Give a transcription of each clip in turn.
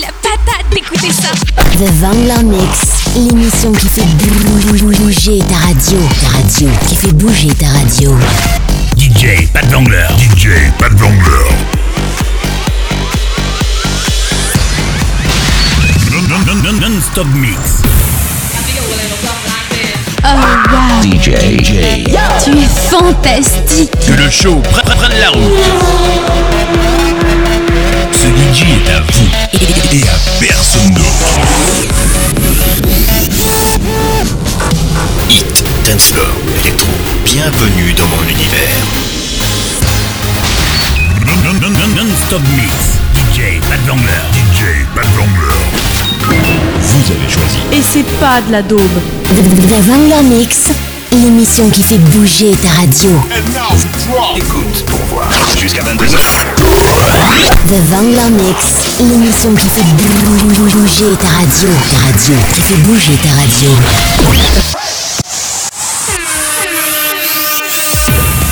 la patate d'écouter ça. The Vangler Mix, l'émission qui fait bouger ta radio. Ta radio, qui fait bouger ta radio. DJ Pat Vangler. DJ Pat Vangler. Non-stop mix. Oh wow. DJ. Tu es fantastique. Que le show prenne la route. Est à vous et à personne d'autre. Hit, dancefloor, électro, bienvenue dans mon univers. Non, non, non, non, non-stop mix. DJ Pat Vangler. DJ Pat Vangler. Vous avez choisi. Et c'est pas de la daube. The Vangler Mix, l'émission qui fait bouger ta radio. Écoute pour voir. Jusqu'à 22h. The Vangler Mix, l'émission qui fait bouger ta radio. Ta radio, qui fait bouger ta radio.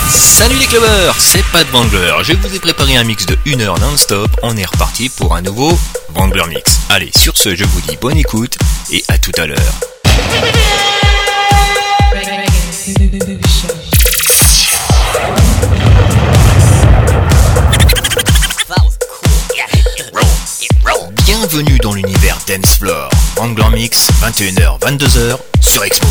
Salut les clubbers, c'est Pat Wangler. Je vous ai préparé un mix de 1 heure non-stop. On est reparti pour un nouveau Wangler Mix. Allez, sur ce, je vous dis bonne écoute et à tout à l'heure. Bienvenue dans l'univers Dance Floor. Wangler Mix, 21h, 22h sur Expo.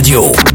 Radio.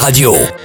Radio.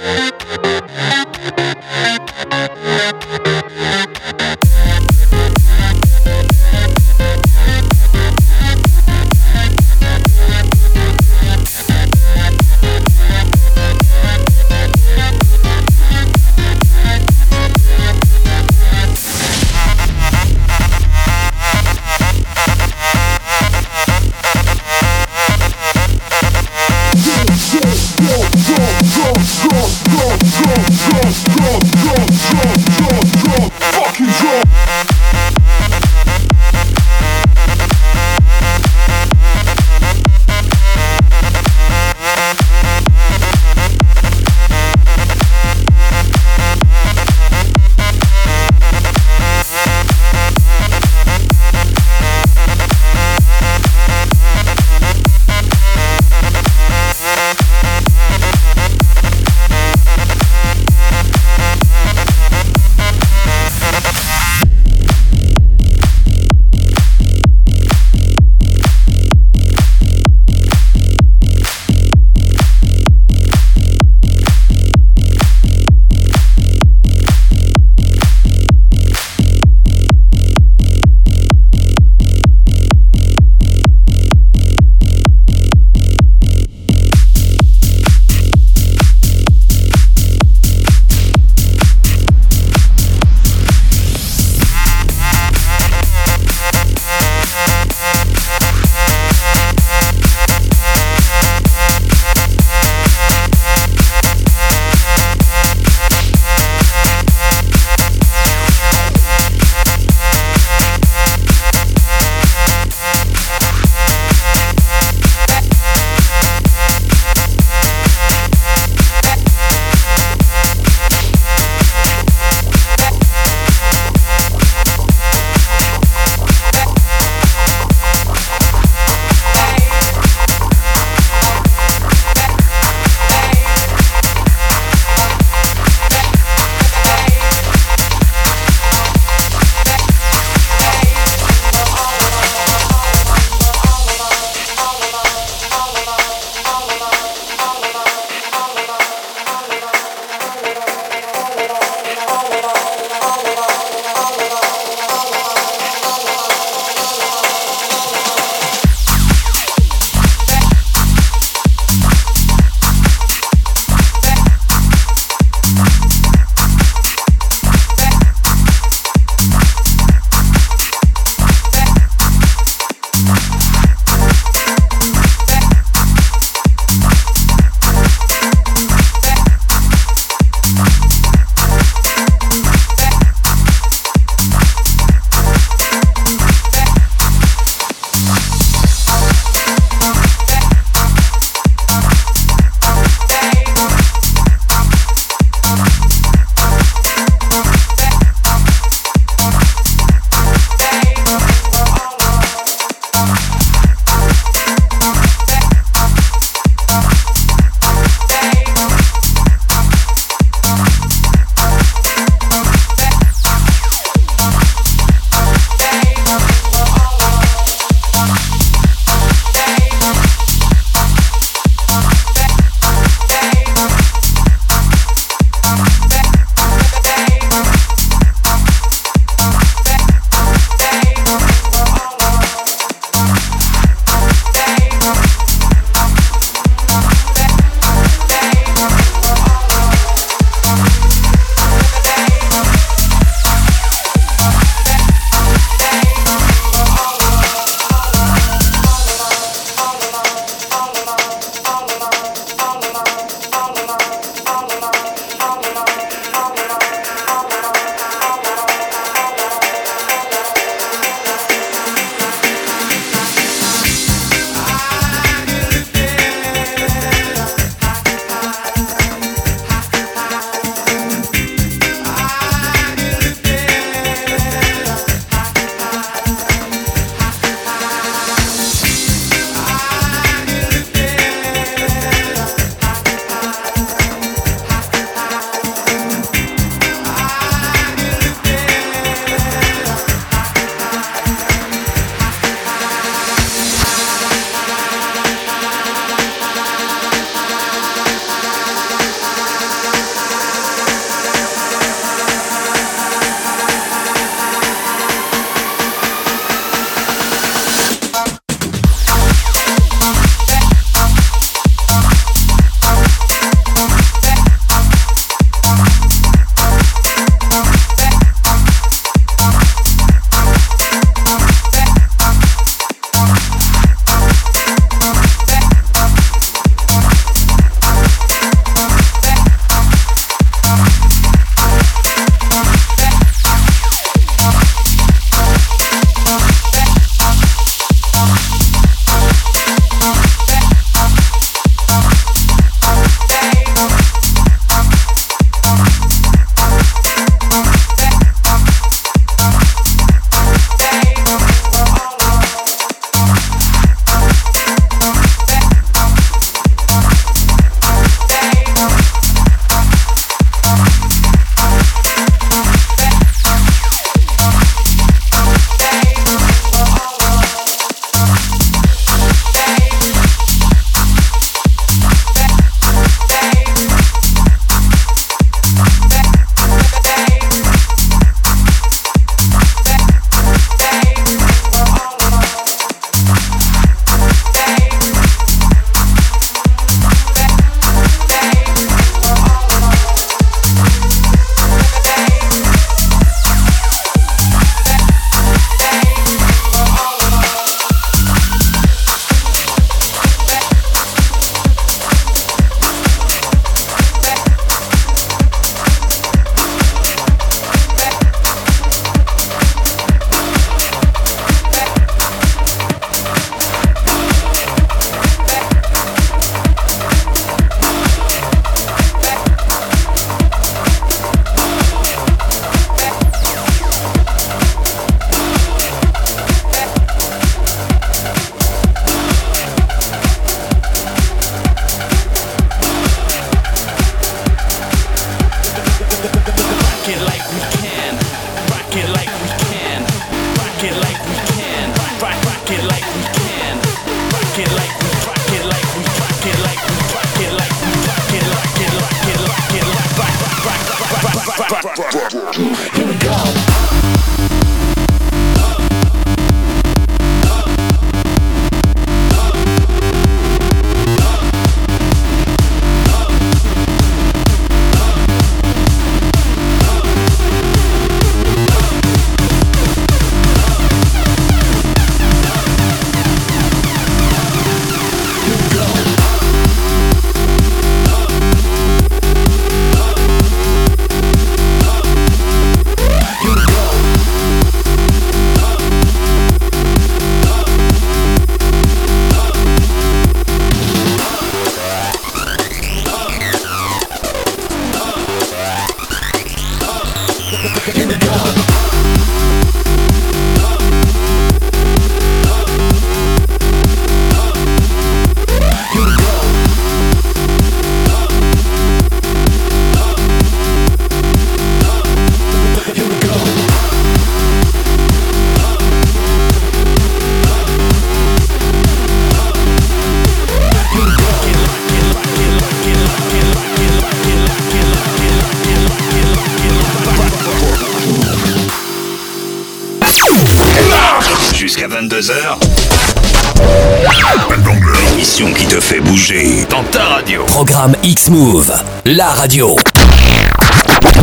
Programme X-Move, la radio.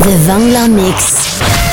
The Vangler Mix.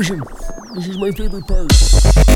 Virgem, this is my favorite part.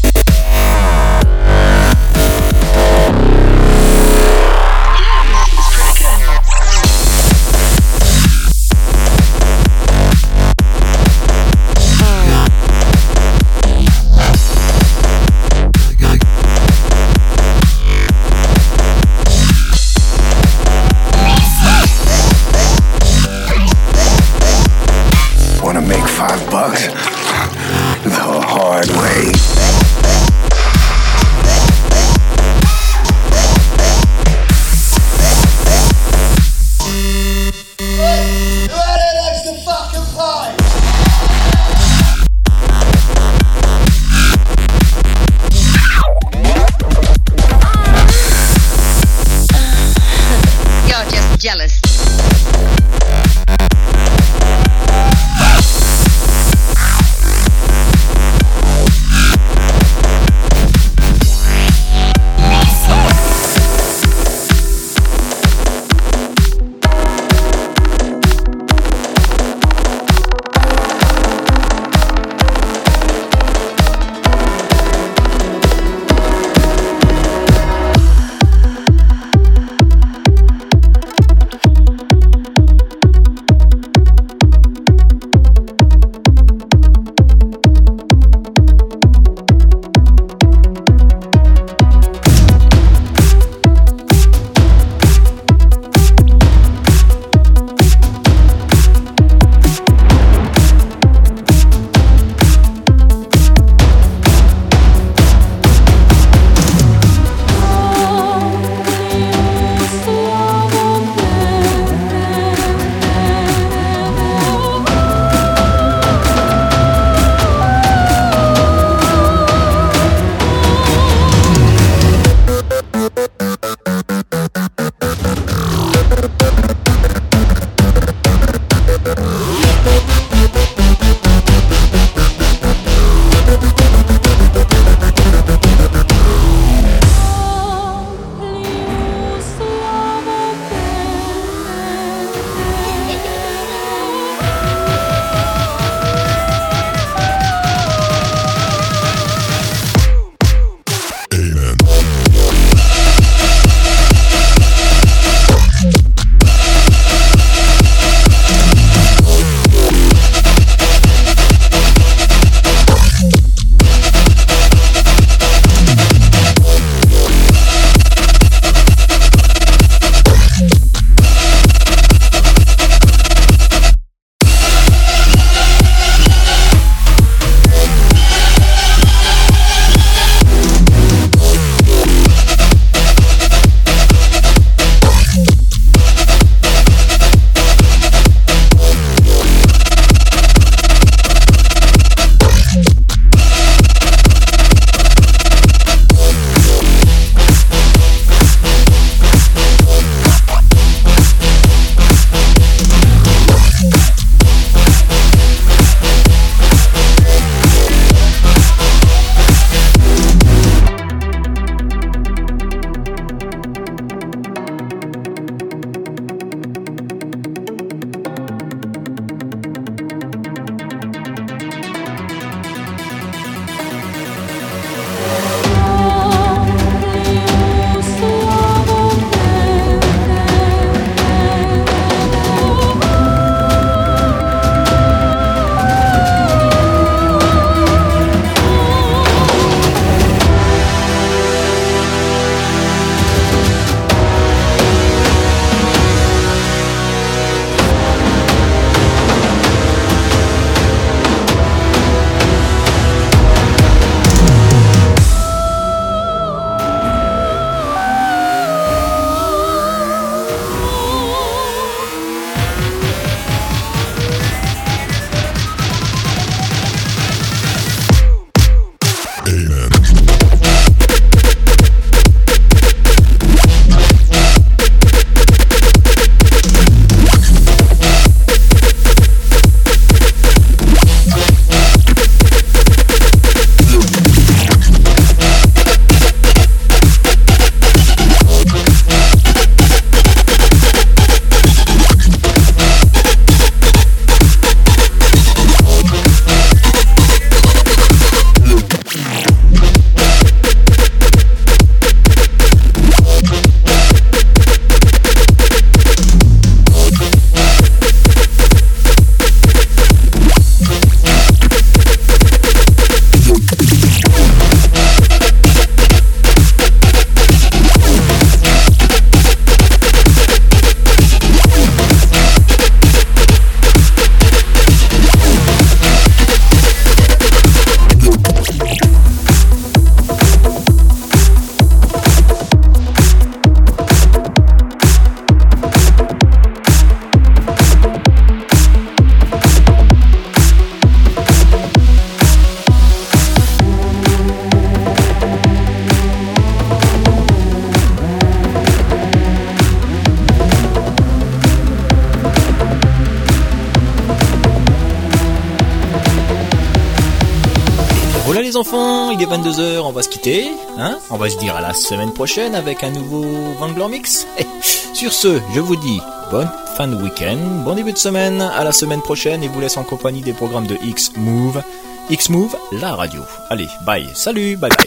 Est 22h, on va se quitter. Hein on va se dire à la semaine prochaine avec un nouveau Vangler Mix. Et sur ce, je vous dis bonne fin de week-end, bon début de semaine, à la semaine prochaine et vous laisse en compagnie des programmes de X-Move. X-Move, la radio. Allez, bye, salut, bye bye.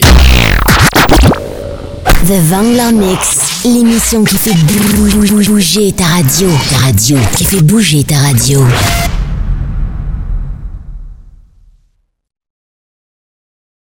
The Vangler Mix, l'émission qui fait bouger ta radio. Ta radio, qui fait bouger ta radio.